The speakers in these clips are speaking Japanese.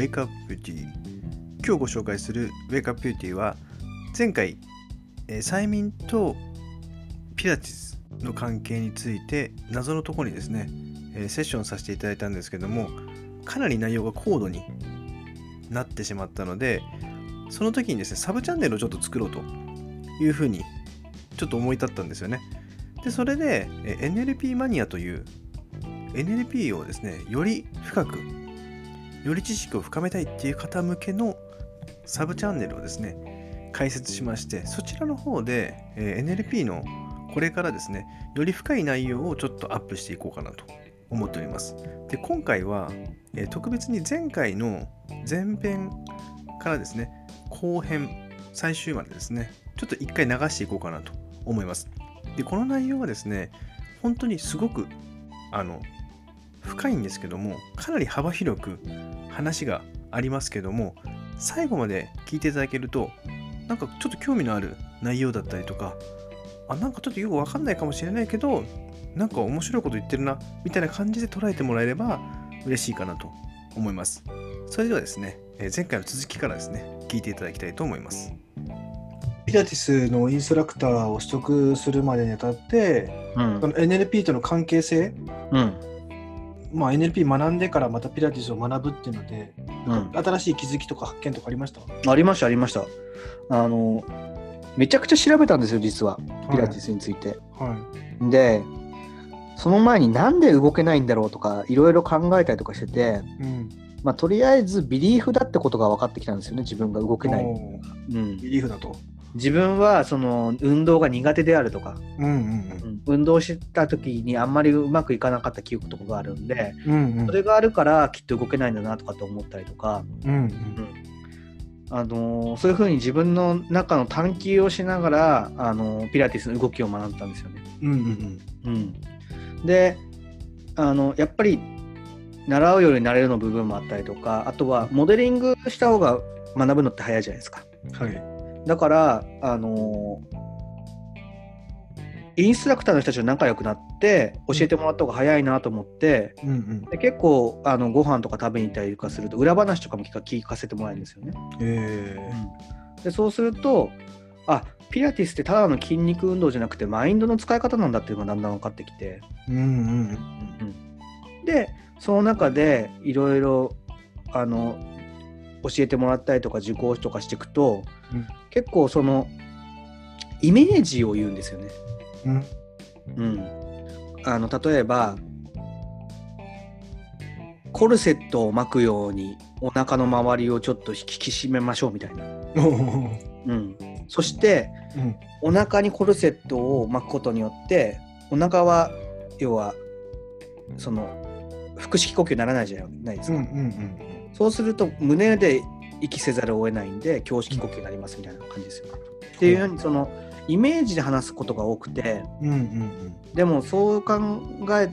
Wake Up Beauty 今日ご紹介する Wake Up Beauty は前回、えー催眠とピラティスの関係について謎のところにですね、えーセッションさせていただいたんですけどもかなり内容が高度になってしまったのでその時にですねサブチャンネルをちょっと作ろうというふうにちょっと思い立ったんですよね。でそれでえ NLP マニアという NLP をですねより深くより知識を深めたいっていう方向けのサブチャンネルをですね開設しましてそちらの方で、え NLP のこれからですねより深い内容をちょっとアップしていこうかなと思っております。で今回は、え特別に前回の前編からですね後編最終までですねちょっと一回流していこうかなと思います。でこの内容はですね本当にすごくあの深いんですけどもかなり幅広く話がありますけども最後まで聞いていただけるとなんかちょっと興味のある内容だったりとかあなんかちょっとよくわかんないかもしれないけどなんか面白いこと言ってるなみたいな感じで捉えてもらえれば嬉しいかなと思います。それではですねえー前回の続きからですね聞いていただきたいと思います。ピラティスのインストラクターを取得するまでにあたって、うん。NLP との関係性、うんまあ、NLP 学んでからまたピラティスを学ぶっていうので、うん。新しい気づきとか発見とかありました？ありましたありました。あのめちゃくちゃ調べたんですよ実は。ピラティスについて、はでその前になんで動けないんだろうとかいろいろ考えたりとかしてて、い。うん。まあ、とりあえずビリーフだってことが分かってきたんですよね自分が動けない、うん、ビリーフだと。自分はその運動が苦手であるとか、うんうんうん運動した時にあんまりうまくいかなかった記憶とかがあるんでうん。うんうんそれがあるからきっと動けないんだなとかって思ったりとか、うんうんあのーそういうふうに自分の中の探求をしながら、あのーピラティスの動きを学んだんですよね。うんうんうん、であのやっぱり習うようになれるの部分もあったりとかあとはモデリングした方が学ぶのって早いじゃないですか。うん。はい。だから、あのーインストラクターの人たちと仲良くなって教えてもらった方が早いなと思って、うんうん。で結構あのご飯とか食べに行ったりとかすると裏話とかも聞か聞かせてもらえるんですよね。えでそうするとあピラティスってただの筋肉運動じゃなくてマインドの使い方なんだっていうのがだんだん分かってきて、ー。うんうん。でその中でいろいろあの教えてもらったりとか受講とかしていくと、うん結構そのイメージを言うんですよね。うん。うん、あの例えばコルセットを巻くようにお腹の周りをちょっと引き締めましょうみたいな。うん、そしてうん。お腹にコルセットを巻くことによってお腹は要はその腹式呼吸にならないじゃないですか、うんうんうん。そうすると胸で息せざるを得ないんで胸式呼吸になりますみたいな感じですよ、っていうようにそのイメージで話すことが多くてうんうんうん。でもそう考え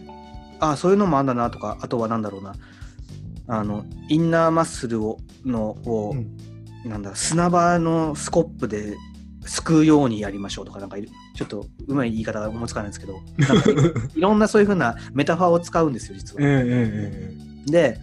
あそういうのもあんだなとかあとはなんだろうな。あのインナーマッスルをのを、うん。なんだ砂場のスコップですくうようにやりましょうとかなんかいるちょっとうまい言い方が思いつかないんですけどい いろんなそういうふうなメタファーを使うんですよ実は。ええええで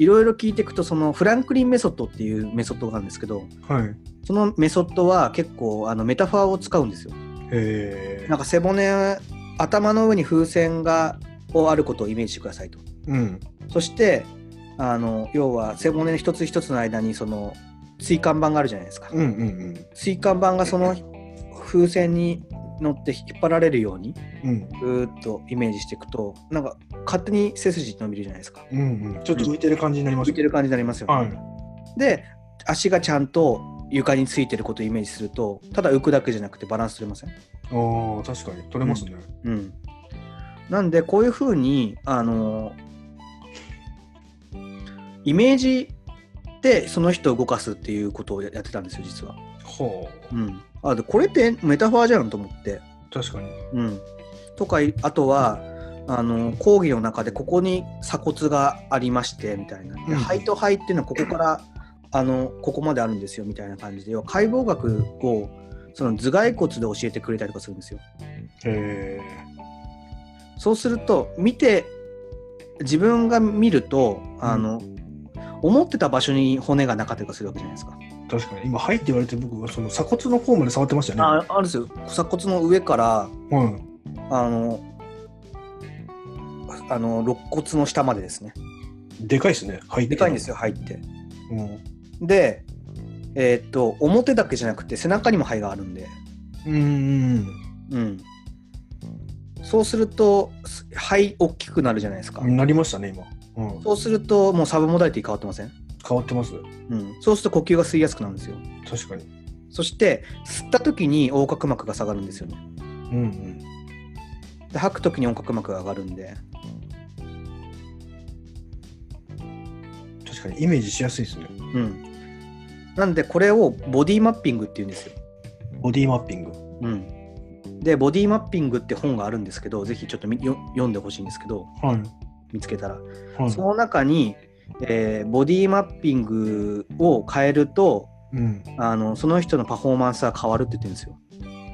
いろいろ聞いていくとそのフランクリンメソッドっていうメソッドがあるんですけどえはい。そのメソッドは結構あのメタファーを使うんですよ。ええなんか背骨頭の上に風船がをあることをイメージしてくださいと。うん。そしてあの要は背骨の一つ一つの間にその椎間板があるじゃないですか。うんうんうん。椎間板がその風船に乗って引っ張られるようにうん。ぐーっとイメージしていくとなんか勝手に背筋伸びるじゃないですか。うんうん。ちょっと浮いてる感じになります浮いてる感じになりますよね、はい。で足がちゃんと床についてることをイメージするとただ浮くだけじゃなくてバランス取れません？ああ、確かに。取れますね。うん。なんでこういうふうにあのイメージでその人を動かすっていうことをやってたんですよ実は、ほうん、あでこれってメタファーじゃんと思ってう。確かに。うん、とかいあとはあの講義の中でここに鎖骨がありましてみたいな、でうん肺と肺っていうのはここからあのここまであるんですよみたいな感じで要は解剖学をその頭蓋骨で教えてくれたりとかするんですよ。へそうすると見て自分が見るとあの、思ってた場所に骨がなかったりとかするわけじゃないですか。確かに。今、はいって言われて僕はその鎖骨の方まで触ってましたよね。ああるんですよ。鎖骨の上から、はい。あの、あの肋骨の下までですね。でかいですね。はい。でかいんですよ、入って。うん。で、えーっと、表だけじゃなくて背中にも肺があるんで、うんうんうん。そうすると、す肺大きくなるじゃないですか。うん。なりましたね、今。うん。そうすると、もうサブモダリティ変わってません？変わってます？うん。そうすると呼吸が吸いやすくなるんですよ。確かに。そして、吸った時に横隔膜が下がるんですよね。うんうん。で吐く時に横隔膜が上がるんで、確かにイメージしやすいですね。うん。なんで、これをボディマッピングって言うんですよ。ボディマッピング。うん。で、ボディマッピングって本があるんですけど、ぜひちょっとみよ読んでほしいんですけど、はい。見つけたら。はい。その中に、えーボディマッピングを変えるとうん。あの、その人のパフォーマンスが変わるって言ってるんですよ。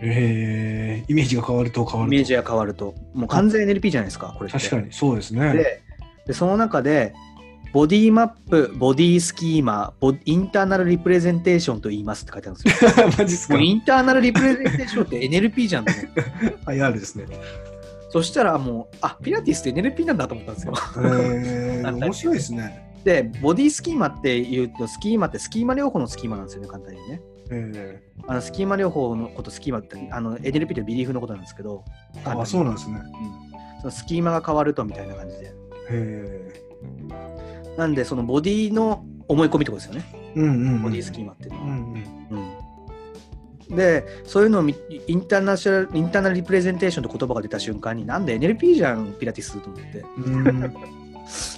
えー、イメージが変わると変わると。イメージが変わると。もう完全 NLP じゃないですか、これ。確かに、そうですね。ででその中でボディマップ、ボディスキーマ、ボインターナルリプレゼンテーションと言いますって書いてあるんですよ。マジっすか？インターナルリプレゼンテーションって NLP じゃんと思って。?IR ですね。そしたらもう、あピラティスって NLP なんだと思ったんですよ。えー、面白いですね。で、ボディスキーマっていうと、スキーマってスキーマ療法のスキーマなんですよね、簡単にね。えあのスキーマ療法のこと、スキーマってあの NLP ってビリーフのことなんですけど、ー、あ、そうなんですね。うんそのスキーマが変わるとみたいな感じで。えなんで、そのボディの思い込みってことですよね、ー、うんうんうん。ボディスキーマっていうのは。うんうん。うんで、そういうのをみインターナショナルインターナルリプレゼンテーションって言葉が出た瞬間に、なんで NLP じゃん、ピラティスと思って。うん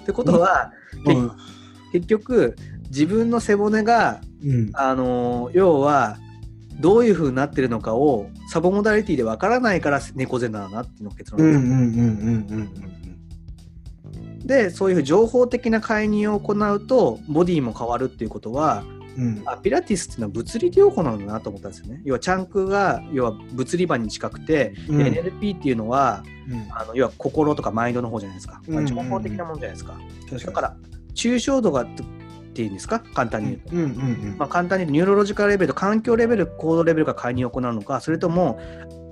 ってことは、でうん。結局、自分の背骨が、うん。あのー要は、どういう風になってるのかをサボモダリティでわからないから猫背なんだなっていうのが結論で、そういう情報的な介入を行うと、ボディも変わるっていうことは、うんあピラティスっていうのは物理療法なんだなと思ったんですよね。要はチャンクが要は物理場に近くて、うん NLP っていうのはうんあの要は心とかマインドの方じゃないですか。まあうん情報的なもんじゃないですか。確だから抽象度がっていうんですか？簡単に言うと。うんうんうんまあ、簡単に言うとニューロロジカルレベルと環境レベル、行動レベルが介入を行うのか、それとも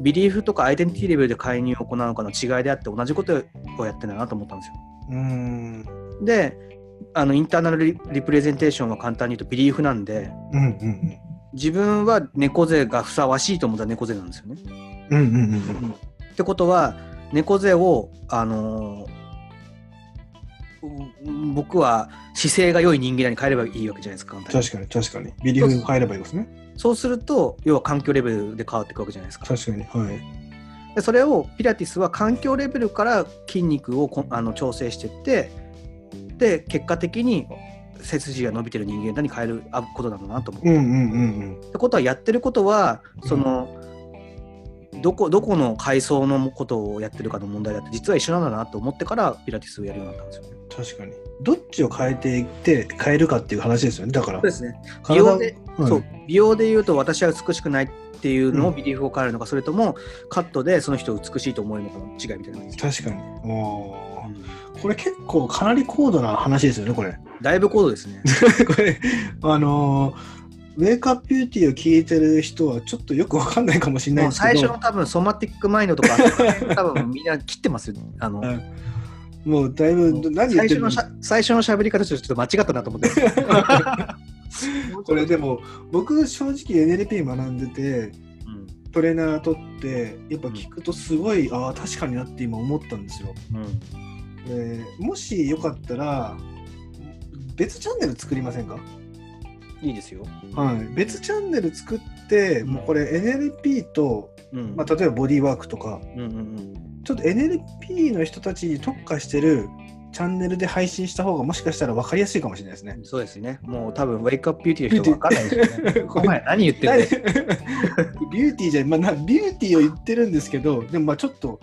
ビリーフとかアイデンティティレベルで介入を行うのかの違いであって同じことをやってるんだなと思ったんですよ。うんで、あのインターナルリリプレゼンテーションは簡単に言うとビリーフなんで、うんうん自分は猫背がふさわしいと思ったら猫背なんですよね。うんうんうんうんってことは猫背を、あのーう僕は姿勢が良い人間に変えればいいわけじゃないですか。簡単に確かに確かにビリフに変えればいいですねそうすると要は環境レベルで変わっていくわけじゃないですか。確かにはいでそれをピラティスは環境レベルから筋肉をこあの調整していってで結果的に背筋が伸びてる人間に変えるあことなんだなと思う。うんうんうんってことはやってることはその、どこどこの階層のことをやってるかの問題だって実は一緒なんだなと思ってからピラティスをやるようになったんですよね。確かに。どっちを変えていって変えるかっていう話ですよね。だからそうですね。美体容で、はいそう。美容で言うと私は美しくないっていうのをうん。ビリーフを変えるのか、それともカットでその人を美しいと思えるのかの違いみたいな感じです。確かにこれ結構かなり高度な話ですよねこれ。だいぶ高度ですね。これあのーウェイクアップビューティーを聞いてる人はちょっとよくわかんないかもしれないですけど。最初の多分 somatic mind とか 多分みんな切ってますよ。あのはいもうだいぶ何言ってるの？最初のしゃ最初の喋り方としてちょっと間違ったなと思って。これでも僕正直 NLP 学んでてうん。トレーナー取ってやっぱ聞くとすごい、ああ確かになって今思ったんですよ、うんでもしよかったら別チャンネル作りませんか？いいですよ。はい、別チャンネル作って、もうこれ NLP と、うん。まあ、例えばボディーワークとか。うんうんうん。ちょっと NLP の人たちに特化してるチャンネルで配信した方がもしかしたら分かりやすいかもしれないですね。そうですね。もう多分ウェイクアップビューティーの人は分かんないですよね。お前何言ってる ビューティーじゃ、まあ、なビューティーを言ってるんですけどでもまあちょっと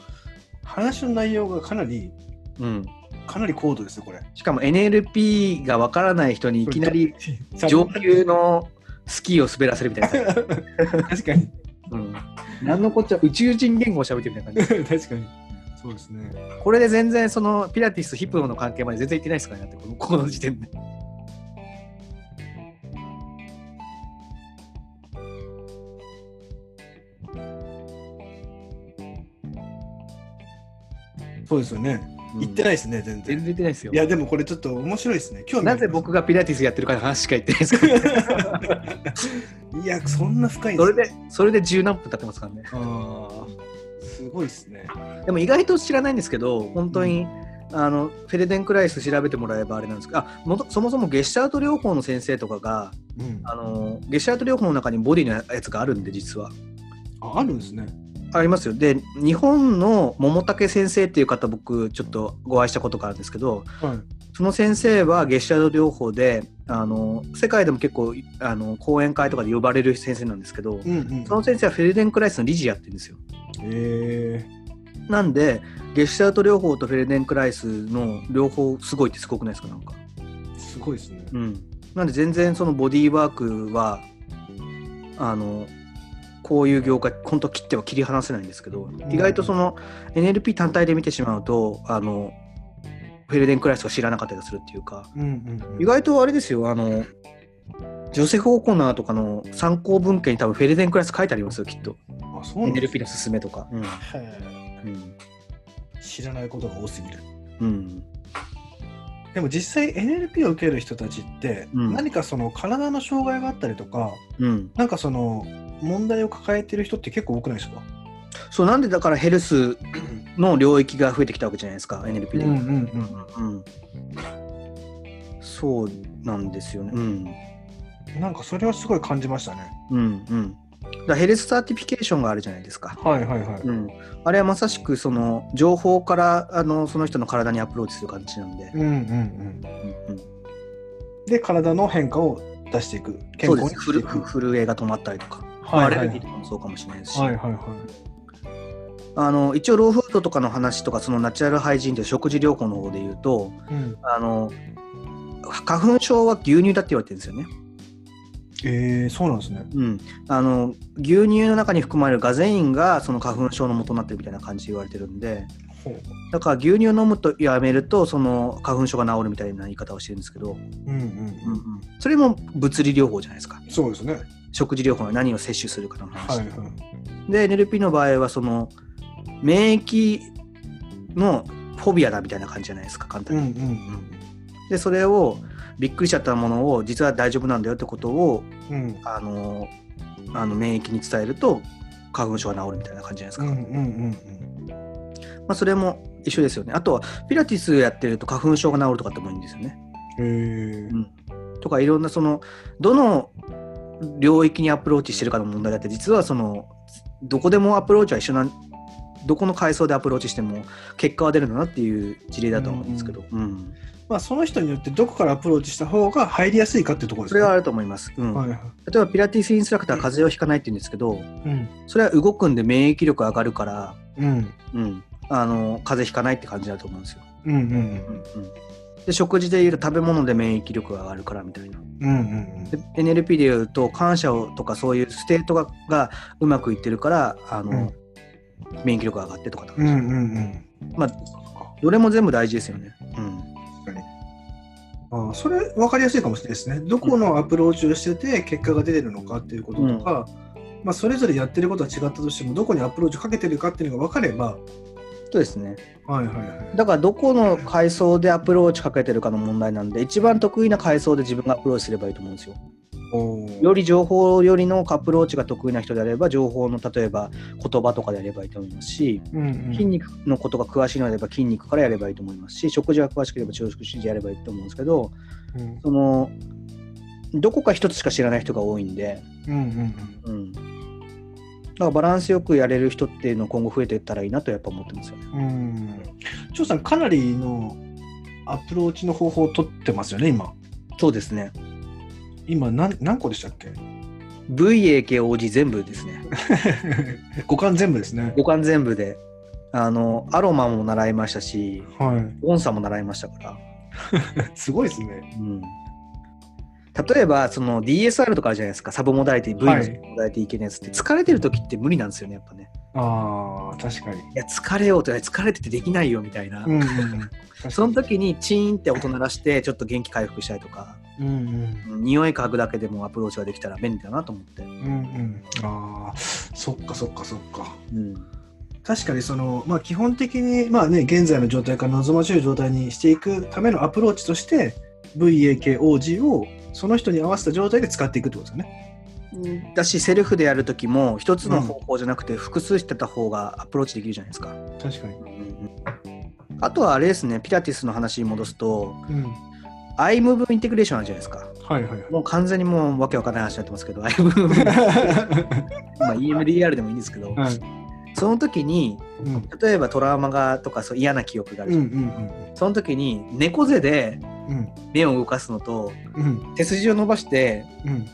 話の内容がかなりうん、かなり高度ですよこれ。しかも NLP がわからない人にいきなり上級のスキーを滑らせるみたいな。確かに、うん、何のこっちゃ宇宙人言語をしゃべってるみたいな感じ。確かに。そうですね。これで全然そのピラティスとヒプロの関係まで全然いってないですからねこの この時点で。そうですよね。言ってないですね、全全然然。言ってないですよい。や、でもこれちょっと面白いですね。興味あなぜ僕がピラティスやってるかの話しか言ってないですから、いや、そんな深いんですそれで、それで十何分経ってますからね。ああ、すごいですね。でも意外と知らないんですけど、本当に、あのフェルデンクライス調べてもらえばあれなんですけど、あもとそもそもゲシュタルト療法の先生とかが、うん、あのゲシュタルト療法の中にボディのやつがあるんで、実は。ああるんですね。ありますよ。で、日本の桃竹先生っていう方、僕、ちょっとご愛したことがあるんですけど、はい。その先生はゲシュタルト療法で、あの世界でも結構あの講演会とかで呼ばれる先生なんですけど、うんうん。その先生はフェルデンクライスの理事やってるんですよ。えなんで、ゲシュタルト療法とフェルデンクライスの両方すごいってすごくないですか、なんか。ー、すごいですね。うん。なんで、全然そのボディーワークは、あの、こういう業界、本当切っては切り離せないんですけど、意外とその NLP 単体で見てしまうと、あの、フェルデンクライスが知らなかったりするっていうか、うんうんうん。意外とあれですよ、あの、ジョセフ・オコナーとかの参考文献に多分フェルデンクライス書いてありますよ、きっと。あ、そうなんです NLP の勧めとか。知らないことが多すぎる。うん。うん。でも実際 NLP を受ける人たちって、うん何かその体の障害があったりとか、うん。なんかその問題を抱えてる人って結構多くないですか？そう、なんでだからヘルス の領域が増えてきたわけじゃないですか、NLP で。うんうんうんそうなんですよね。うん。うん。なんかそれはすごい感じましたね。うんうん。だ health certification があるじゃないですか。はいはいはい。うん。あれはまさしくその情報からあのその人の体にアプローチする感じなんで。うんうんうん。うんうん、で、体の変化を出していく。健そうです。康にして震えが止まったりとか。はいはいアレルギーとかもそうかもしれないですし。はいはいはい。あの一応ローフードとかの話とかそのナチュラルハイジーンという食事療法の方で言うとうん、あの花粉症は牛乳だって言われてるんですよね。えー、そうなんですね。うん、あの牛乳の中に含まれるガゼインがその花粉症の元になってるみたいな感じで言われてるんで。だから牛乳を飲むとやめるとその花粉症が治るみたいな言い方をしてるんですけど、うんうんうんうん、それも物理療法じゃないですかそうですね。食事療法は何を摂取するかの話、はいはい。で NLP の場合はその免疫のフォビアだみたいな感じじゃないですか簡単に、うんうんうん。でそれをびっくりしちゃったものを実は大丈夫なんだよってことをうん。あのあの免疫に伝えると花粉症が治るみたいな感じじゃないですか、うんうんうんまあ、それも一緒ですよね。あとはピラティスやってると花粉症が治るとかってもいいんですよね。うん。とかいろんなそのどの領域にアプローチしてるかの問題だって実はそのどこでもアプローチは一緒などこの階層でアプローチしても結果は出るんだなっていう事例だと思うんですけど、うん。まあその人によってどこからアプローチした方が入りやすいかっていうところですね。それはあると思います、うん。はいはい。例えばピラティスインストラクターは風邪をひかないって言うんですけどうん。それは動くんで免疫力上がるから、うん。うん、あの風邪ひかないって感じだと思うんですよ、うんうんうん。うん、で食事で言うと食べ物で免疫力が上がるからみたいな。うん。うんうん。で NLP で言うと感謝をとかそういう state ががうまくいってるからあの、うん免疫力が上がってとかだうん。うんうんうん。まあどれも全部大事ですよね、うん。ああ、それ分かりやすいかもしれないですね。どこのアプローチをしてて結果が出てるのかっていうこととか、まあそれぞれやってることは違ったとしても、どこにアプローチをかけてるかっていうのが分かれば、そうですねはいはいはい。だからどこの階層でアプローチかけてるかの問題なんで一番得意な階層で自分がアプローチすればいいと思うんですよおーより情報よりのアプローチが得意な人であれば情報の例えば言葉とかでやればいいと思いますしうんうん筋肉のことが詳しいのであれば筋肉からやればいいと思いますし食事が詳しければ食事でやればいいと思うんですけどうんそのどこか一つしか知らない人が多いんで、うんうんうん、だからバランスよくやれる人っていうのを今後増えていったらいいなとやっぱ思ってますよね。うん。うん。張さん、かなりのアプローチの方法を取ってますよね、今。そうですね。今何、何個でしたっけ？VAKOG 全部ですね。五感全部ですね。五感全部で。あのアロマも習いましたし、は音差も習いましたから。い。すごいですね。うん例えばその DSR とかあるじゃないですか、 submodality、V のはい submodality いけないやつって、疲れてる時って無理なんですよね、やっぱね。ああ、確かに。いや、疲れようと、疲れててできないよみたいな。うん。その時にチーンって音鳴らして、ちょっと元気回復したりとか、うんうんうん匂い嗅ぐだけでもアプローチができたら便利だなと思って。うんうん。ああ、そっかそっかそっか。うん確かにその、まあ、基本的に、まあね、現在の状態から望ましい状態にしていくためのアプローチとして VAKOG をその人に合わせた状態で使っていくってことですよね。だしセルフでやるときも一つの方法じゃなくて複数してた方がアプローチできるじゃないですか。確かに。あとはあれですねピラティスの話に戻すとうん。iMove インテグレーションあるじゃないですか。はいはいはい。もう完全にもうわけわかんない話になってますけど iMove まあ EMDR でもいいんですけど、はい。その時にうん。例えばトラウマがとかそう嫌な記憶があるうんうじゃん、んその時に猫背でうん。目を動かすのとうん。背筋を伸ばしてうん。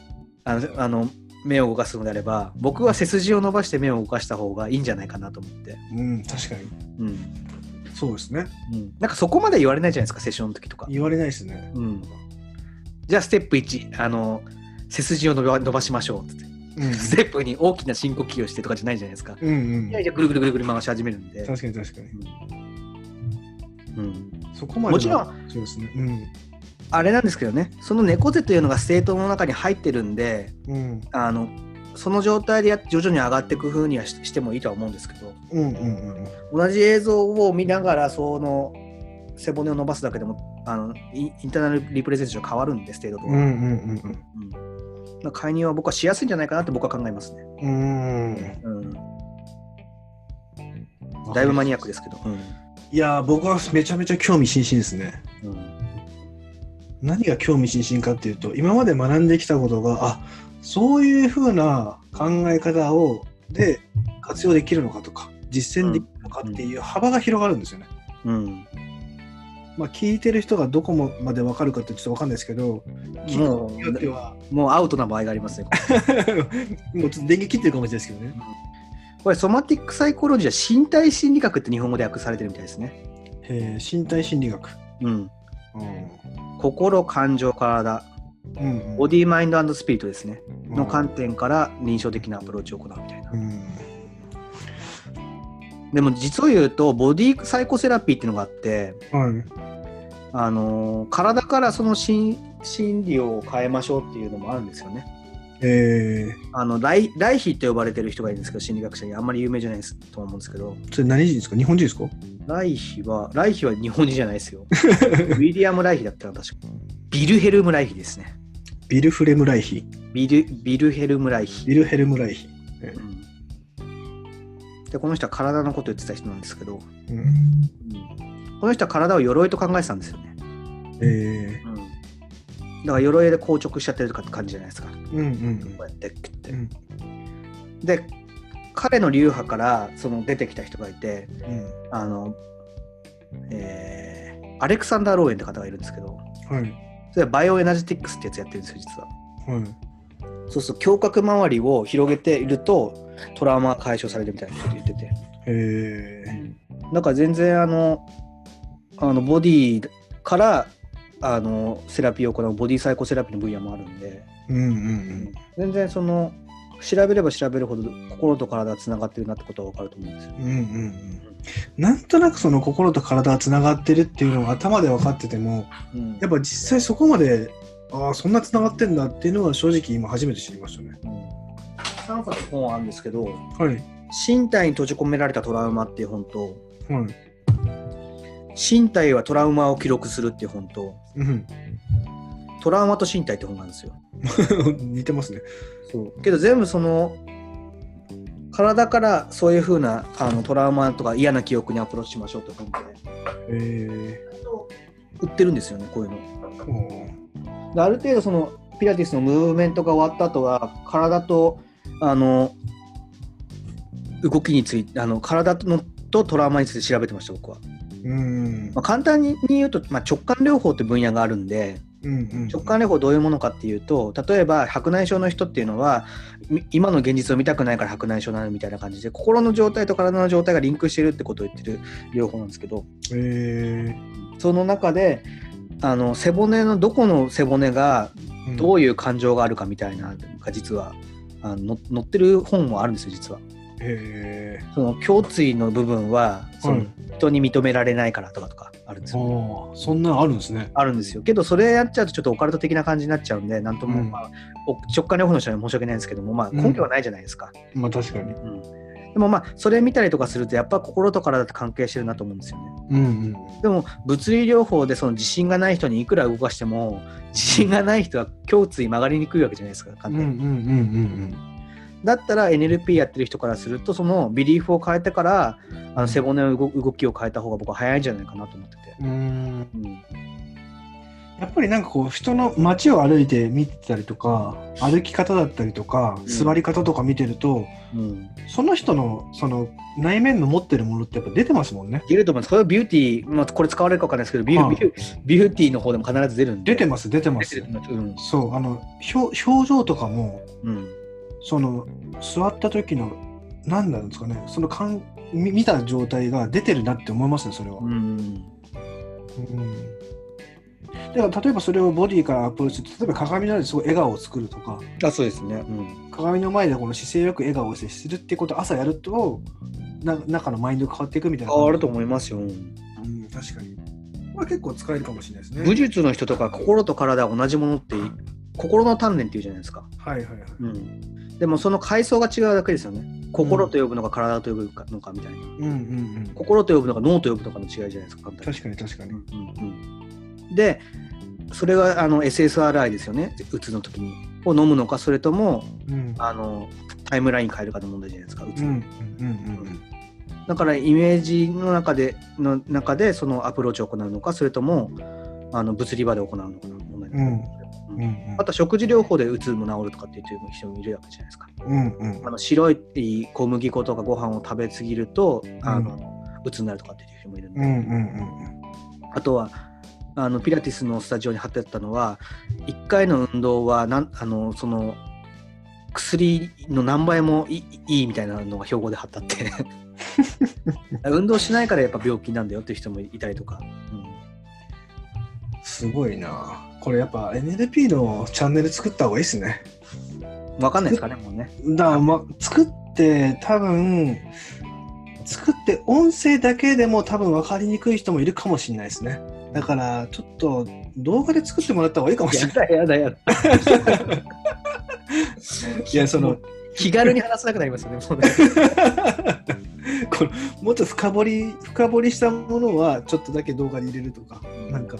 あのあの目を動かすのであれば僕は背筋を伸ばして目を動かした方がいいんじゃないかなと思って、うん。確かに。うんそうですね。うん、なんかそこまで言われないじゃないですかセッションの時とか、言われないですね。うん、じゃあステップ1あの背筋を伸ば伸ばしましょうって、うん。ステップ2大きな深呼吸をしてとかじゃないじゃないですか、うんうんいやいやぐるぐるぐるぐる回し始めるんで、確かに確かに。うんうん、そこまではもちろんそうですね。うん。あれなんですけどねその猫背というのが state の中に入ってるんでうん。あのその状態でやって徐々に上がっていく風にはししてもいいとは思うんですけどうんうんうん同じ映像を見ながらその背骨を伸ばすだけでもあの internal representation 変わるんで state とか、うん。うんうんうん介入は僕はしやすいんじゃないかなって僕は考えますね、うん。うん。うん、だいぶマニアックですけど、うんいやー、僕はめちゃめちゃ興味津々ですね。何が興味津々かっていうと、今まで学んできたことが、あそういうふうな考え方をで活用できるのかとか、実践できるのかっていう幅が広がるんですよね。うん。まあ、聞いてる人がどこまで分かるかってちょっと分かんないですけど、聞もく人によってうは、もうアウトな場合がありますね もうちょっと電源切ってるかもしれないですけどね。これ somatic psychology は身体心理学って日本語で訳されてるみたいですね、えー身体心理学。うん、うん。心感情体うんうん。 body mind spirit ですね。うん。の観点から臨床的なアプローチを行うみたいな。うん。でも実を言うと body psychotherapy っていうのがあってはい。あのー体からその心心理を変えましょうっていうのもあるんですよねえあのライライヒって呼ばれてる人がいるんですけど心理学者に。あんまり有名じゃないですと思うんですけど。ー、それ何人ですか？日本人ですか？ライヒはライヒは日本人じゃないですよ。ウィリアム・ライヒだったら確かビルヘルム・ライヒですね。ビルフレムライヒ。ビルビルヘルム・ライヒビルヘルムライヒ。うん。でこの人は体のことを言ってた人なんですけど、うん。うん。この人は体を鎧と考えてたんですよね、えうん、だから鎧で硬直しちゃってるとかって感じじゃないですか。ー、うんうん。こうやって切って、うん。で彼の流派からその出てきた人がいてうん。あの、えーアレクサンダー・ローエンって方がいるんですけどはい。それはバイオエナジティックスってやつやってるんですよ実は。はい。そうすると胸郭周りを広げているとトラウマが解消されるみたいなこと言ってて。えだから全然あのあのボディからあのセラピーを行うボディサイコセラピーの分野もあるんで、ー、うんうん。全然その調べれば調べるほど心と体がつながってるなってことは分かると思うんですよ。うんうんうん。うんなんとなくその心と体がつながってるっていうのが頭で分かっててもうん。やっぱ実際そこまでああそんなつながってんだっていうのは正直今初めて知りましたね。3冊の本あるんですけどはい「身体に閉じ込められたトラウマ」っていう本とはい「身体はトラウマを記録する」っていう本とうん「トラウマと身体」って本なんですよ。似てますねそうけど全部その体からそういうふうなあのトラウマとか嫌な記憶にアプローチしましょうって本でえ売ってるんですよねこういうの。である程度そのピラティスのムーブメントが終わった後は体とあの動きについてあの体のとトラウマについて調べてました僕は。うん。まあ、簡単に言うと、まあ、直感療法って分野があるんでうんうん。直感療法どういうものかっていうと例えば白内障の人っていうのはみ今の現実を見たくないから白内障になるみたいな感じで心の状態と体の状態がリンクしてるってことを言ってる療法なんですけどえその中であの背骨のどこの背骨がー、どういいう感情があるかみたいなのが実はあのの載ってる本もあるんですよ実は。その胸椎の部分はそのはい人に認められないからとかとかあるんですー、よ。そんなのあるんですねあるんですよ。けどそれやっちゃうとちょっとオカルト的な感じになっちゃうんでなんとも、うんまあ、お直感療法の人には申し訳ないんですけども、まあ、根拠はないじゃないですか。まあ確かにうんでもまあそれ見たりとかするとやっぱ心と体って関係してるなと思うんですよね。うんうん。でも物理療法でその自信がない人にいくら動かしても自信がない人は胸椎曲がりにくいわけじゃないですか簡単に。だったら NLP やってる人からするとそのビリーフを変えてからあの背骨の動動きを変えた方が僕は早いんじゃないかなと思ってて。うん。やっぱりなんかこう人の街を歩いて見てたりとか歩き方だったりとかん座り方とか見てると、うんその人のその内面の持ってるものってやっぱ出てますもんね。出ると思います。これはビューティー、まあ、これ使われるかわかんないですけど、ビュ,、はいビューティーの方でも必ず出るんで。出てます出てますうんそうあの表表情とかもうんその座った時の何なんですかねその感見見た状態が出てるなって思いますねそれは。うんうんだから例えばそれをボディからアプローチして例えば鏡の前ですごい笑顔を作るとかあそうですね。うん。鏡の前でこの姿勢よく笑顔を接するってことを朝やるとな中のマインドが変わっていくみたいな。変わると思いますよ。うん。確かに。これ結構使えるかもしれないですね。武術の人とか心と体は同じものって心の鍛錬っていうじゃないですか。はいはいはい。うん、でもその階層が違うだけですよね。心と呼ぶのか体と呼ぶのかみたいな。うんうんうん。心と呼ぶのか脳と呼ぶのかの違いじゃないですか。確かに確かに。うんうん、でそれがあの SSRI ですよね。うつの時に。を飲むのかそれともうん。あのタイムライン変えるかの問題じゃないですかうつ、うんうんうんだからイメージの中での中でそのアプローチを行うのかそれともあの物理場で行うのかの問題、うんうんうん。うんあとは食事療法でうつも治るとかって言ってる人もいるわけじゃないですか。うんうん。あの白い小麦粉とかご飯を食べ過ぎるとあの、うつになるとかっていう人もいるんで、うんうんうんあとはあのピラティスのスタジオに貼ってあったのは1回の運動はなんあのその薬の何倍もいいいみたいなのが標語で貼ってあって。運動しないからやっぱ病気なんだよっていう人もいたりとか、すごいな。これやっぱ NLP のチャンネル作った方がいいですね。うん、分かんないですかねもうね。だからま作って多分作って音声だけでも多分分かりにくい人もいるかもしれないですね。だからちょっと動画で作ってもらった方がいいかもしれない。やだやだ いやその気軽に話せなくなりますよねもうね。このもっと深掘り深掘りしたものはちょっとだけ動画に入れるとかなんか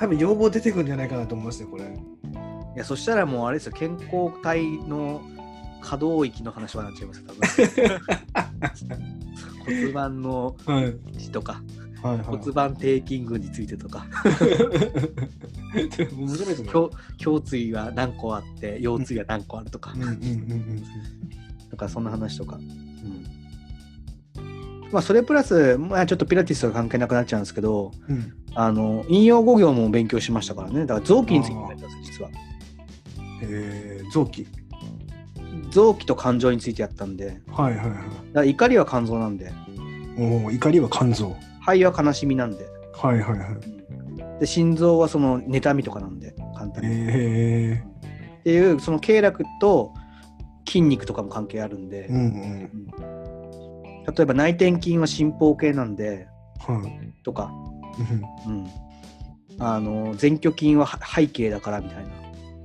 多分要望出てくるんじゃないかなと思いますねこれ。いやそしたらもうあれですよ。健康体の可動域の話はなっちゃいますよ多分。骨盤のはい位置とかはい。はい骨盤底筋群についてとか。胸胸椎は何個あって腰椎は何個あるとか、うんうんうんうんなん。かそんな話とか、まあそれプラス、まあ、ちょっとピラティスとは関係なくなっちゃうんですけどうん。あの引用語行も勉強しましたからね。だから臓器についてやったんですよ実は。えー臓器。臓器と感情についてやったんで。はいはいはい。ら怒りは肝臓なんで。おお怒りは肝臓。肺は悲しみなんで。はいはいはい。で心臓はその妬みとかなんで簡単に、っえていうその経絡と筋肉とかも関係あるんで、ー、うん。うん例えば内転筋は心包系なんではいとか、うんうん、あの前鋸筋は背景だからみたいな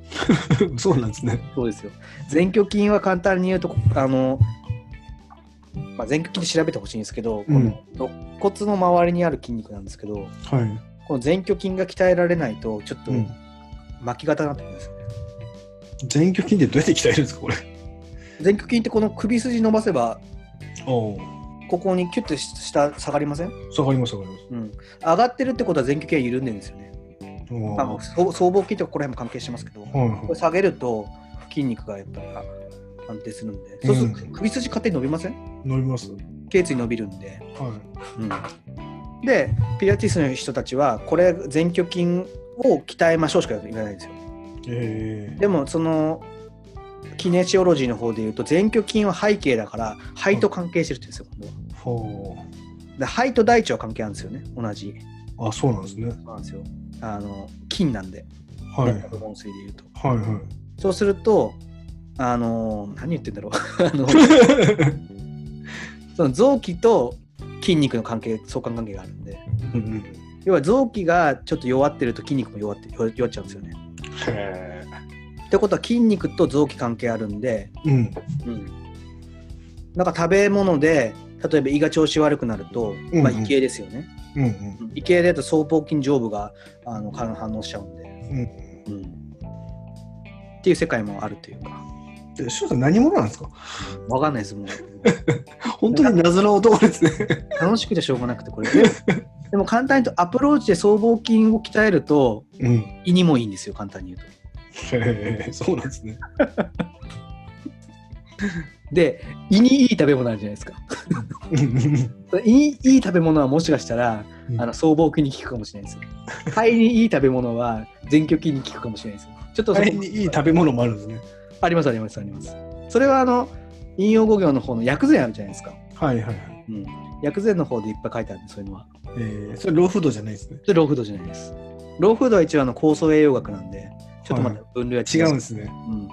そうなんですね。そうですよ前鋸筋は簡単に言うとあの、まあ、前鋸筋で調べてほしいんですけど、うんこの肋骨の周りにある筋肉なんですけどはい。この前鋸筋が鍛えられないとちょっとうん巻き型になってくるんですよね、前鋸筋ってどうやって鍛えるんですか、これ。前鋸筋ってこの首筋伸ばせば。ここにキュッと下下がりません、下がります、下がります。うん、上がってるってことは前鋸筋は緩んでるんですよね、おまあ、お。そう僧帽筋とかここら辺も関係してますけど、はいこれ下げると筋肉がやっぱり安定するんで、そうするとうん。首筋勝手に伸びません？伸びます。頸椎伸びるんで、はうん、でピラティスの人たちはこれ前鋸筋を鍛えましょうしか言わないんですよ。い。ええでもそのキネシオロジーの方で言うと前鋸筋は背景だから肺と関係してるって言うんですよほで肺と大腸は関係あるんですよね同じう。あ、そうなんですね。そうなんですよあの筋なんではい。水で言うとはいはい。そうするとあの何言ってんだろう あの その臓器と筋肉の関係相関関係があるんでうんうん要は臓器がちょっと弱ってると筋肉も弱って弱弱っちゃうんですよねへえ。ってことは筋肉と臓器関係あるんで、うん。うん、なんか食べ物で例えば胃が調子悪くなると、うんうんまあ、胃系ですよね。うんうん胃系だと僧帽筋上部があの体反応しちゃうんで、うんうん、っていう世界もあるというかで翔さん何者なんですか？わかんないですもう 本当に謎の男ですね。楽しくてしょうがなくてこれででも簡単に言うとアプローチで僧帽筋を鍛えるとうん。胃にもいいんですよ簡単に言うと。へえ、そうなんですね。で胃にいい食べ物あるじゃないですか。胃にいい食べ物はもしかしたらうんあの僧帽筋に効くかもしれないですよ。肺にいい食べ物は前鋸筋に効くかもしれないですよ。ちょっと肺にいい食べ物もあるんですね。ありますありますあります。それはあの引用語行の方の薬膳あるじゃないですか。はいはいはい。うん、薬膳の方でいっぱい書いてあるんでそういうのは。えー、それローフードじゃないですね。それローフードじゃないです。ローフードは一応あの酵素栄養学なんで、ちょっとまた分類は違う。んですね。うん、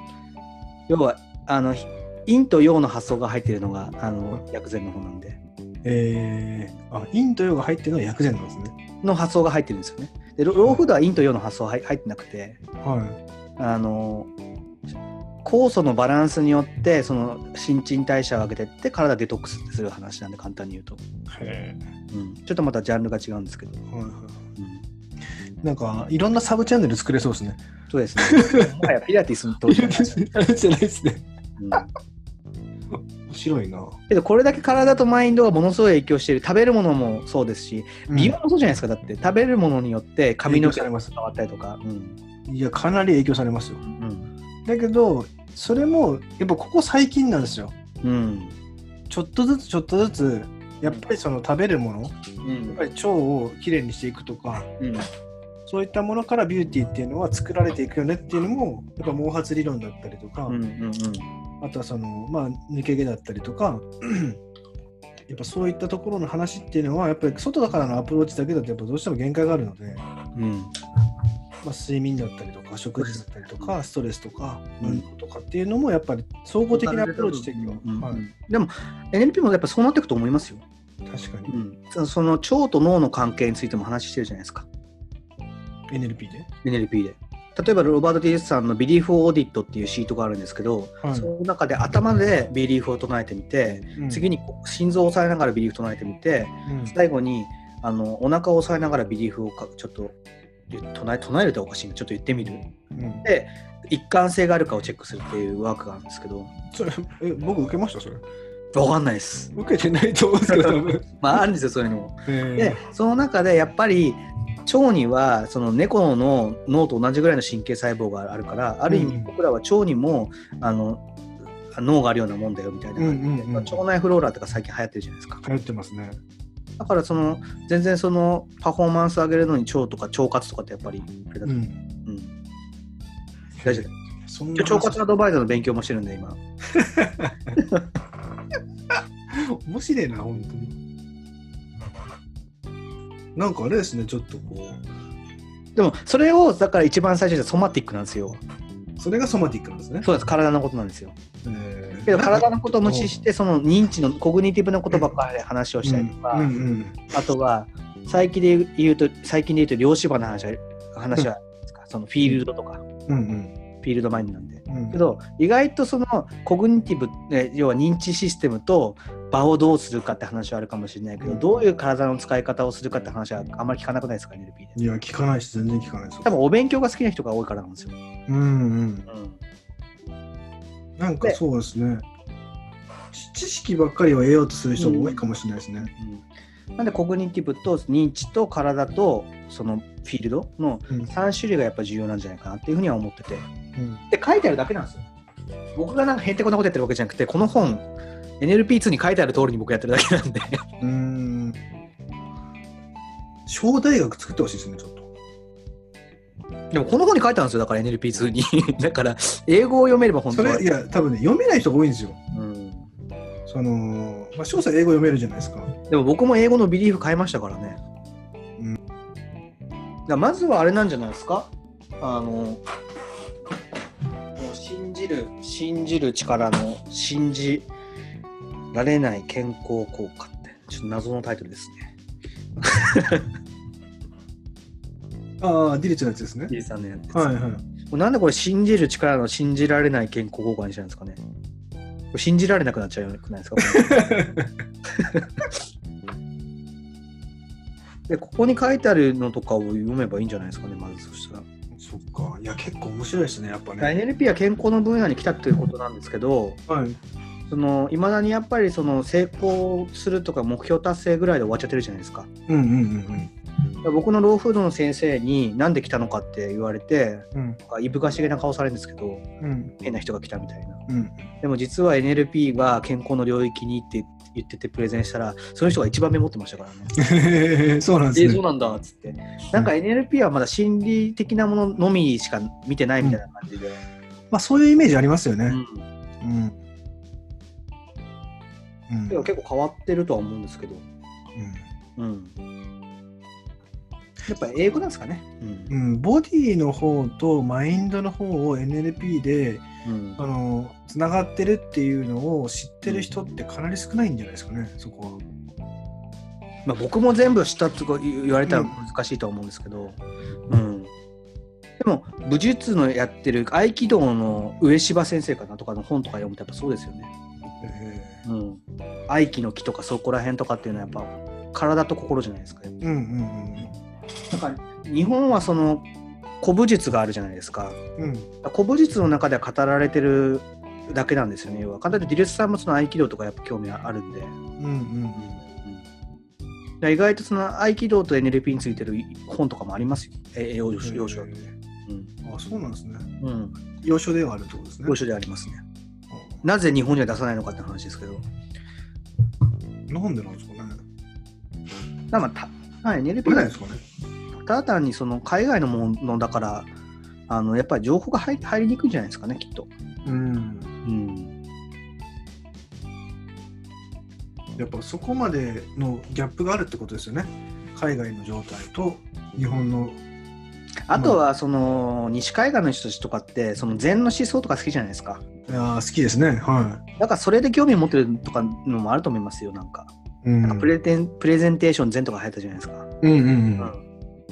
要はあの陰と陽の発想が入っているのがあの薬膳の方なんで。えー、あ、陰と陽が入ってるのは薬膳なんですね。の発想が入ってるんですよね。でロローフードは陰と陽の発想は入入ってなくて。はあの酵素のバランスによってその新陳代謝を上げてって体デトックスする話なんで簡単に言うと、うん、ちょっとまたジャンルが違うんですけど、え。はいはい。うんなんか、いろんなサブチャンネル作れそうですね。そうですね。もはやピラティスの通りだなあれじゃないですね。うん面白いな。けどこれだけ体とマインドがものすごい影響している食べるものもそうですし美容うんもそうじゃないですかだって食べるものによって髪の毛が変わったりとか、うんいや、かなり影響されますよ。うんだけど、それも、やっぱここ最近なんですよ。うんちょっとずつちょっとずつ、やっぱりその食べるもの、やうんっぱり腸をきれいにしていくとか、うんそういったものからビューティーっていうのは作られていくよねっていうのも、やっぱ毛髪理論だったりとか、うんうんあとはその、まあ、抜け毛だったりとか、やっぱそういったところの話っていうのは、やっぱり外だからのアプローチだけだと、やっぱどうしても限界があるので、うん。まあ、睡眠だったりとか、食事だったりとか、ストレスとか、うん運動とかっていうのも、やっぱり総合的なアプローチ的には、うんはい、でも NLP もやっぱそうなっていくと思いますよ、確かに、うん、そその腸と脳の関係についても話してるじゃないですか NLP で？NLP で。例えばロバート・ディルツさんの belief audit っていうシートがあるんですけど、はい。その中で頭で belief を唱えてみて、うん。次に心臓を押さえながら belief 唱えてみて、うん。最後にあのお腹を押さえながらビリーフをかちょっと唱え唱えるっておかしいなちょっと言ってみる。うん。で一貫性があるかをチェックするっていうワークがあるんですけど。それえ僕受けました？それ。わかんないです。受けてないと思うんですけど。まああるんですよそういうのも。え。でその中でやっぱり腸にはその猫の脳と同じぐらいの神経細胞があるからある意味うん僕らは腸にもあの脳があるようなもんだよみたいな。感じで、うんうん。うん腸内フローラとか最近流行ってるじゃないですか。ー流行ってますね。だからその全然そのパフォーマンス上げるのに腸とか腸活とかってやっぱりあれだと、うん。うん。大丈夫。そんな腸活アドバイザーの勉強もしてるんで今。面白いな本当になんかあれですねちょっとこでもそれをだから一番最初にソマティックなんですよ。うそれがソマティックなんですね。そうです。体のことなんですよ。えー。けど体のことを無視してその認知のコグニティブなことばっかりで話をしたりとか、うんうんあとは最近で言うと最近で言うと量子場の話は話はですか。そのフィールドとか、うんうん。フィールドマインドなんで。うん。けど意外とそのコグニティブえ要は認知システムと場をどうするかって話はあるかもしれないけど、うん。どういう体の使い方をするかって話はあんまり聞かなくないですか NLP で。いや聞かないし全然聞かないです多分お勉強が好きな人が多いからなんですよ、うんうん。うんなんかそうですね。知知識ばっかりを得ようとする人が多いかもしれないですね。うん。なんでコグニティブと認知と体とそのフィールドのうん。3種類がやっぱ重要なんじゃないかなっていうふうには思っててうんで書いてあるだけなんですよ僕がなんかへんてこなことやってるわけじゃなくてこの本 NLP2 に書いてある通りに僕やってるだけなんで。うーん。小大学作ってほしいですねちょっと。でもこの本に書いてあるんですよだから NLP2 に。だから 英語を読めれば本そ当は。れいや多分ね読めない人が多いんですよ。うん、そのまあ翔さん英語読めるじゃないですか。でも僕も英語のビリーフ変えましたからね、うん。だまずはあれなんじゃないですか？あのもう信じる信じる力の信じられない健康効果ってちょっと謎のタイトルですね ああディリチのやつですねリリーさんのやつ、はいはいもうなんでこれ信じる力の信じられない健康効果にしたんですかねれ信じられなくなっちゃうよくないですか？でここに書いてあるのとかを読めばいいんじゃないですかねまずそしたら。そっか。いや、結構面白いですね、やっぱね。NLP は健康の分野に来たということなんですけどはい。そのいまだにやっぱりその成功するとか目標達成ぐらいで終わっちゃってるじゃないですか。うんうん僕のローフードの先生に何で来たのかって言われてうんうん。いぶかしげな顔されるんですけどうん変な人が来たみたいなうん。でも実は NLP が健康の領域にって言っててプレゼンしたらその人が一番メモってましたからね そうなんですね。えそうなんだっつってなんか NLP はまだ心理的なもののみしか見てないみたいな感じで、まあそういうイメージありますよね。うんうん。結構変わってるとは思うんですけど、うん、やっぱ英語なんですかね、うん。うん、ボディの方とマインドの方を NLP でうん。あのつながってるっていうのを知ってる人ってかなり少ないんじゃないですかね、そこは。まあ、僕も全部知ったって言われたら難しいとは思うんですけど、うん。でも武術のやってる合気道の上柴先生かなとかの本とか読むとやっぱそうですよね。えうん、合気の木とかそこら辺とかっていうのはやっぱ体と心じゃないですか。ーうんうんなんか日本はその古武術があるじゃないですか。うんうん古武術の中では語られてるだけなんですよね。要は簡単にディルスさんもその合気道とかやっぱ興味あるんで。うんうんうん意外とその合気道と NLP についてる本とかもありますよ。え要所要所だと。あそうなんですね。うん。うん。要所ではあるってことですね。要所でありますね。なぜ日本には出さないのかって話ですけど。なんでなんですかね。だからまあたはなんですかね。ただ単にその海外のものだから、あのやっぱり情報が入入りにくいんじゃないですかね、きっと。うん。うん。やっぱそこまでのギャップがあるってことですよね。海外の状態と日本の。あとはその西海岸の人たちとかってその禅の思想とか好きじゃないですか。いやー好きですね。はだからそれで興味を持ってるとかのもあると思いますよ、なんか。い。うんなんかプレゼンプレゼンテーション禅とか流行ったじゃないですか。うんうん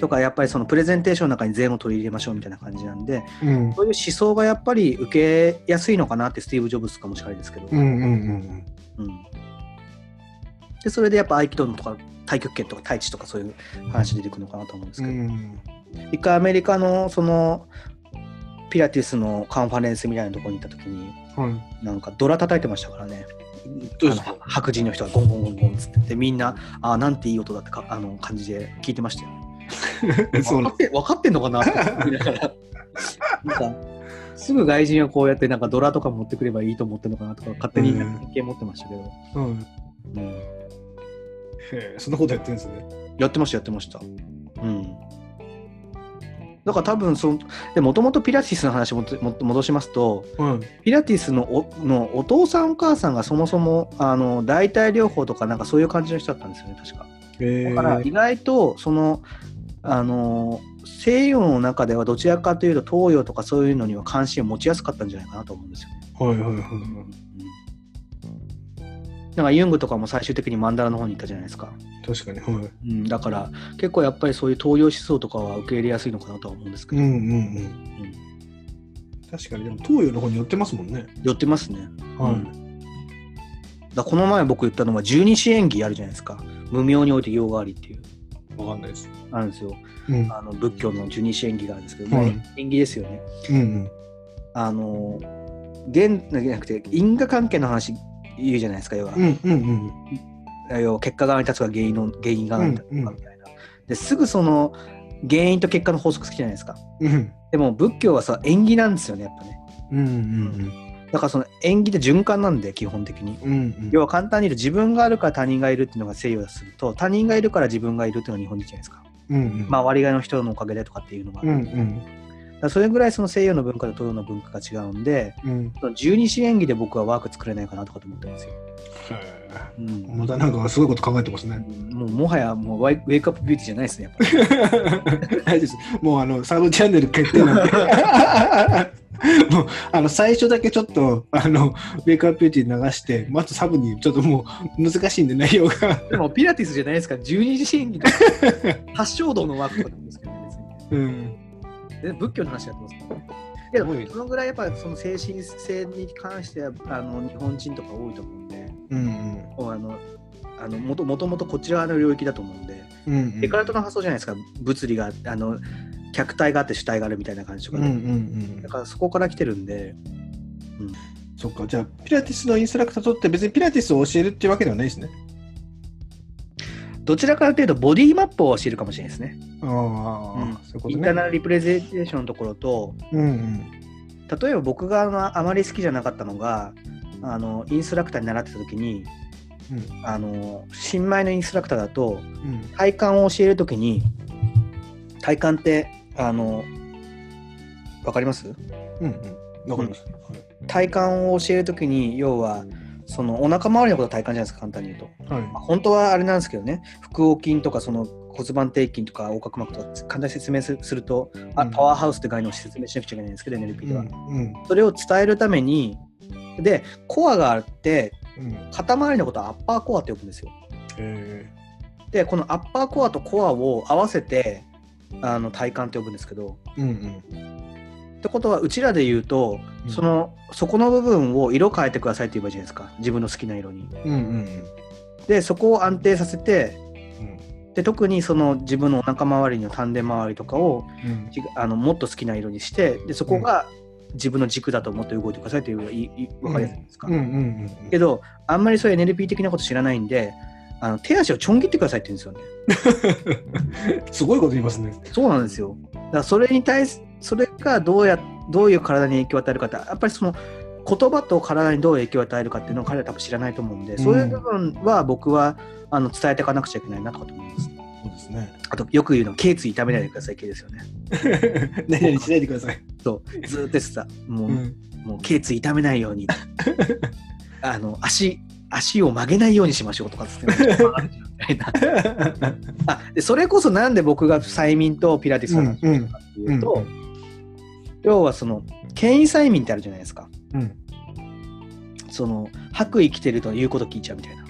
とかやっぱりそのプレゼンテーションの中に禅を取り入れましょうみたいな感じなんで、うん。うんそういう思想がやっぱり受けやすいのかなってスティーブ・ジョブズかもしれないですけど、うんうんうんうんでそれでやっぱ合気道とか太極拳とか太一とかそういう話出てくるのかなと思うんですうけど、ん。一回アメリカのそのピラティスのカンファレンスみたいなところに行った時にはい。なんかドラ叩いてましたからね。どうですか？あの白人の人がゴンゴンゴンゴンっつってでみんなあーなんていい音だってかあの感じで聞いてましたよ。そうなん分かって分かってんのかな？って思いながらなんかすぐ外人はこうやってなんかドラとか持ってくればいいと思ってるのかなとか勝手にうん偏見持ってましたけど、うん。うんへえ、そんなことやってるんですね。やってましたやってました。うんだから多分そのでもともとピラティスの話もも戻しますとうん。ピラティスのおのお父さんお母さんがそもそもあの代替療法とかなんかそういう感じの人だったんですよね確か。だから意外とそのあの西洋の中ではどちらかというと東洋とかそういうのには関心を持ちやすかったんじゃないかなと思うんですよね。はいはいはい。なんかユングとかも最終的にマンダラの方に行ったじゃないですか。確かに。はい。うん、だから結構やっぱりそういう東洋思想とかは受け入れやすいのかなとは思うんですけど、うんうんうん。確かに、でも東洋の方に寄ってますもんね。寄ってますね。はいうんだこの前僕言ったのは十二支演技あるじゃないですか。無名において用がありっていう。わかんないです。あるんですよ。うん。あの仏教の十二支演技があるんですけど、はいまあ縁起ですよね。うんうん。あの現じゃなくて因果関係の話言うじゃないですか要は、うんうんうん。要は結果側に立つが原因の原因側に立つかみたいな、ですぐその原因と結果の法則好きじゃないですか。うん。でも仏教はさ縁起なんですよねやっぱね。うんうんだからその縁起で循環なんで基本的に。うんうん。要は簡単に言うと自分があるから他人がいるっていうのが西洋だとすると他人がいるから自分がいるっていうのが日本人じゃないですか、うんうん。まあ割り替えの人のおかげでとかっていうのが、うんだかうん。らそれぐらいその西洋の文化と東洋の文化が違うんでうん。十二支演技で僕はワーク作れないかなとかと思ってるんですよ、うんまたなんかすごいこと考えてますね。もうもはやもうワイウェイクアップビューティーじゃないですね、やっ。もうあのサブチャンネル決定なんで。もうあの最初だけちょっとあのウェイクアップビューティー流して、まずサブにちょっともう難しいんで内容が。でもピラティスじゃないですから、十二時演技とか、発祥道のワークとかなんですけどね、別に。うん。で仏教の話やってますからね。けどそのぐらいやっぱその精神性に関してはあの日本人とか多いと思うんで、うんあのあのもともともとこちらの領域だと思うんで、うんうん。デカルトの発想じゃないですか。物理があの客体があって主体があるみたいな感じとかで、うんうんうんだからそこから来てるんで、そっか。じゃあピラティスのインストラクターとって別にピラティスを教えるっていうわけではないですねどちらかというとボディマップを教えるかもしれないですね。ああ、うん。そういうことインターナねルリプレゼンテーションのところと、うんうん。例えば僕があのあまり好きじゃなかったのが、あのインストラクターに習ってた時に、うん。あの新米のインストラクターだと、うん。体幹を教えるときに、体幹って、あの、わかります？うんうん。わかります、体幹を教えるときに、要は、そのお腹周りのことは体幹じゃないですか、簡単に言うと。はい。まあ本当はあれなんですけどね、腹横筋とかその骨盤底筋とか横隔膜とか簡単に説明すると、あうん。パワーハウスって概念を説明しなくちゃいけないんですけど、NLP では。うん。それを伝えるために、で、コアがあって、うん。肩周りのことはアッパーコアって呼ぶんですよ。えで、このアッパーコアとコアを合わせて、あの体幹って呼ぶんですけど、ー、うんうんってことはうちらで言うと、うん。そのそこの部分を色変えてくださいって言えばいいじゃないですか。自分の好きな色に。うんうんでそこを安定させてうん。で特にその自分のお腹周りの丹田周りとかをうん。ちあのもっと好きな色にしてでそこが自分の軸だと思って動いてくださいというのがいいい分かりやすいですか。うんうんうんけどあんまりそういう NLP 的なこと知らないんであの手足をちょん切ってくださいって言うんですよね。すごいこと言いますね。そうなんですよ。だからそれに対すそれがどうやどういう体に影響を与えるかってやっぱりその言葉と体にどう影響を与えるかっていうのを彼らは多分知らないと思うんで、そういう部分は僕はあの伝えていかなくちゃいけないなとかと思います。そうですね。あとよく言うの頸椎痛めないでください系ですよね。何々しないでください。そうずーっと言ってたもう,、うんもう頸椎痛めないように あの足足を曲げないようにしましょうとかですね。みたいな あでそれこそなんで僕が催眠とピラティスの話をしてるかっていうと、うん要はその権威催眠ってあるじゃないですか。うんその白衣着てると言うこと聞いちゃうみたいな。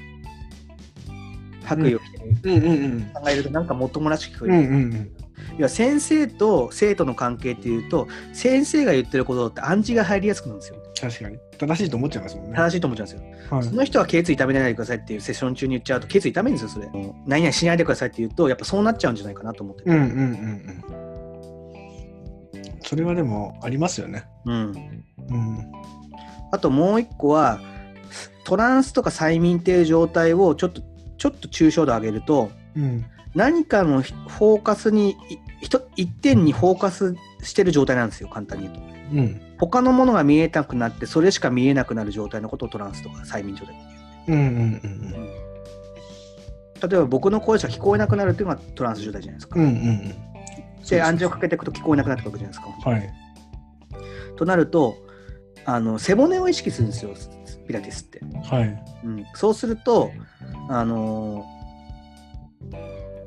白衣を着てる、うんうんうん考えるとなんかもっともらしく聞こえうんる。うん要は先生と生徒の関係っていうと先生が言ってることって暗示が入りやすくなるんですよ。確かに正しいと思っちゃいますもんね。正しいと思っちゃうんですよ。はいその人は頸椎痛めないでくださいっていうセッション中に言っちゃうと頸椎痛めるんですよ、それ。何々しないでくださいって言うと、やっぱそうなっちゃうんじゃないかなと思ってて。うんうんうんうん。それはでもありますよね。うんうんあともう一個は、トランスとか催眠っていう状態をちょっと、ちょっと抽象度上げると、うん何かのフォーカスに、一点にフォーカスしてる状態なんですよ、簡単に言うと。うん他のものが見えなくなって、それしか見えなくなる状態のことをトランスとか催眠状態って言う。うんうんうん例えば僕の声しか聞こえなくなるっていうのがトランス状態じゃないですか。うんうんうん。で、暗示をかけていくと聞こえなくなってくるわけじゃないですか。はい。となるとあの背骨を意識するんですよピラティスって、はい。うん、そうするとあのー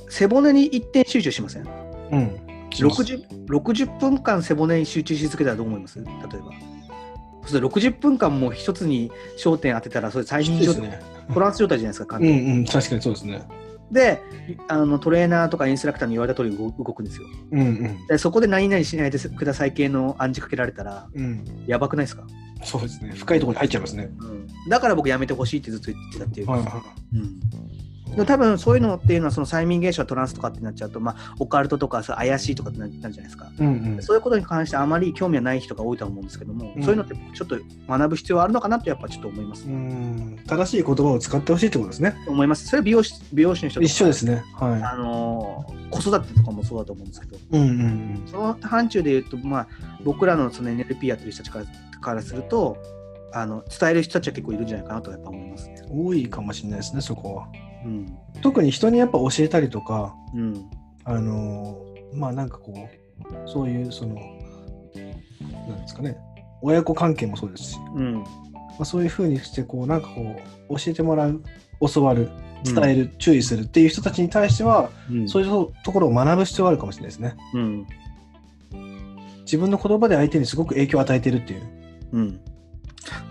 背骨に一点集中しません？うん。60, 60分間背骨に集中し続けたらどう思います？例えばそうすると60分間も一つに焦点当てたらそれ最きつ新状態、ね。トランス状態じゃないですかうんうん。確かにそうですね。であのトレーナーとかインストラクターに言われた通り動動くんですようんうん。でそこで何々しないでください系の暗示かけられたらうん。やばくないですか、そうですね。深いところに入っちゃいますね。うん、だから僕やめてほしいってずっと言ってたっていうか、はいはうんで多分そういうのっていうのはその催眠現象トランスとかってなっちゃうと、まあ、オカルトとかさ怪しいとかってななるじゃないですか、い。うんうん。そういうことに関してあまり興味はない人が多いとは思うんですけども、うんそういうのってちょっと学ぶ必要はあるのかなとやっぱちょっと思います、うん。正しい言葉を使ってほしいってことですね。思いますそれは美容師美容師の人とか一緒ですね。はあのー子育てとかもそうだと思うんですけどい。うんうんうん。その範疇で言うと、まあ、僕らのその NLP やってる人たちからからするとあの伝える人たちは結構いるんじゃないかなとやっぱ思いますね。多いかもしれないですね、そこは。うん。特に人にやっぱ教えたりとか、うん。あのーまあなんかこう、そういうその、なんですかね、親子関係もそうですし、うん。まあ、そういうふうにして、こう、なんかこう、教えてもらう、教わる、伝える、注意するっていう人たちに対しては、うん。そういうところを学ぶ必要があるかもしれないですね。うん。自分の言葉で相手にすごく影響を与えてるっていう。うん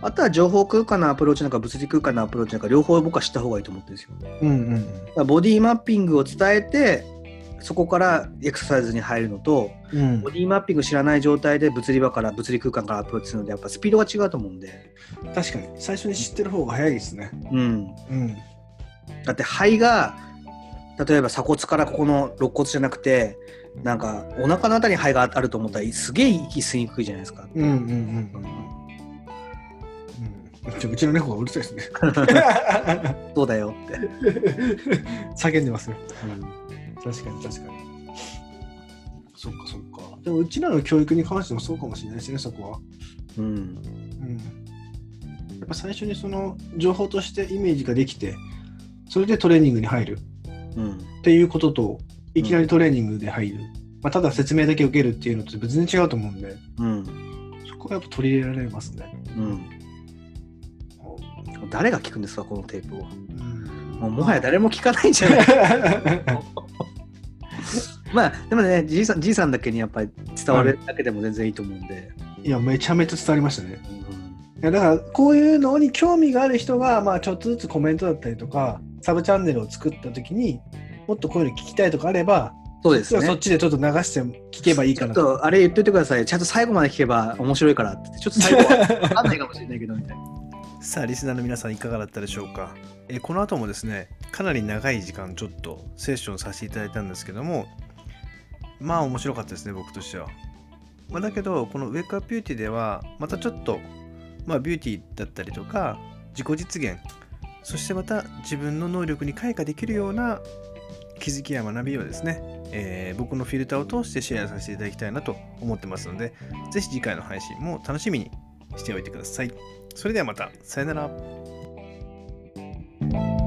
あとは情報空間のアプローチなんか物理空間のアプローチなんか両方僕は知った方がいいと思ってるんですよ。うんうんらボディマッピングを伝えてそこからエクササイズに入るのと、うんボディマッピング知らない状態で物理場から物理空間からアプローチするのでやっぱスピードが違うと思うんで、確かに最初に知ってる方が早いですね。うん、うん。だって肺が例えば鎖骨からここの肋骨じゃなくてなんかお腹のあたりに肺があると思ったらすげえ息吸いにくいじゃないですか。うんうんうんうんうん。うん、ちの猫がうるさいですね。そうだよって。叫んでますよ。うん確かに確かに。そっかそっか。でもうちらの教育に関してもそうかもしれないですね、そこは。うんうん。やっぱ最初にその情報としてイメージができて、それでトレーニングに入るうんっていうことと、いきなりトレーニングで入る。まあ、ただ説明だけ受けるっていうのと別に違うと思うんで、うんそこはやっぱ取り入れられますね。うん誰が聞くんですかこのテープを。うんもうもはや誰も聞かないんじゃない？まあでもねじいさんじいさんだけにやっぱり伝わるだけでも全然いいと思うんで。いや、めちゃめちゃ伝わりましたね。うんいやだからこういうのに興味がある人が、まあ、ちょっとずつコメントだったりとかサブチャンネルを作った時にもっとこういうの聞きたいとかあれば、そうですね。そっちでちょっと流して聞けばいいちかなと。ょっとあれ言っといてください。ちゃんと最後まで聞けば面白いからって。ちょっと最後は分かんないかもしれないけどみたいな。さあリスナーの皆さんいかがだったでしょうか、えこの後もですねかなり長い時間ちょっとセッションさせていただいたんですけどもまあ面白かったですね僕としては、まあ、だけどこのウェイクアップビューティーではまたちょっとまあビューティーだったりとか自己実現そしてまた自分の能力に開花できるような気づきや学びをですね、えー僕のフィルターを通してシェアさせていただきたいなと思ってますのでぜひ次回の配信も楽しみにしておいてください。それではまた、さよなら。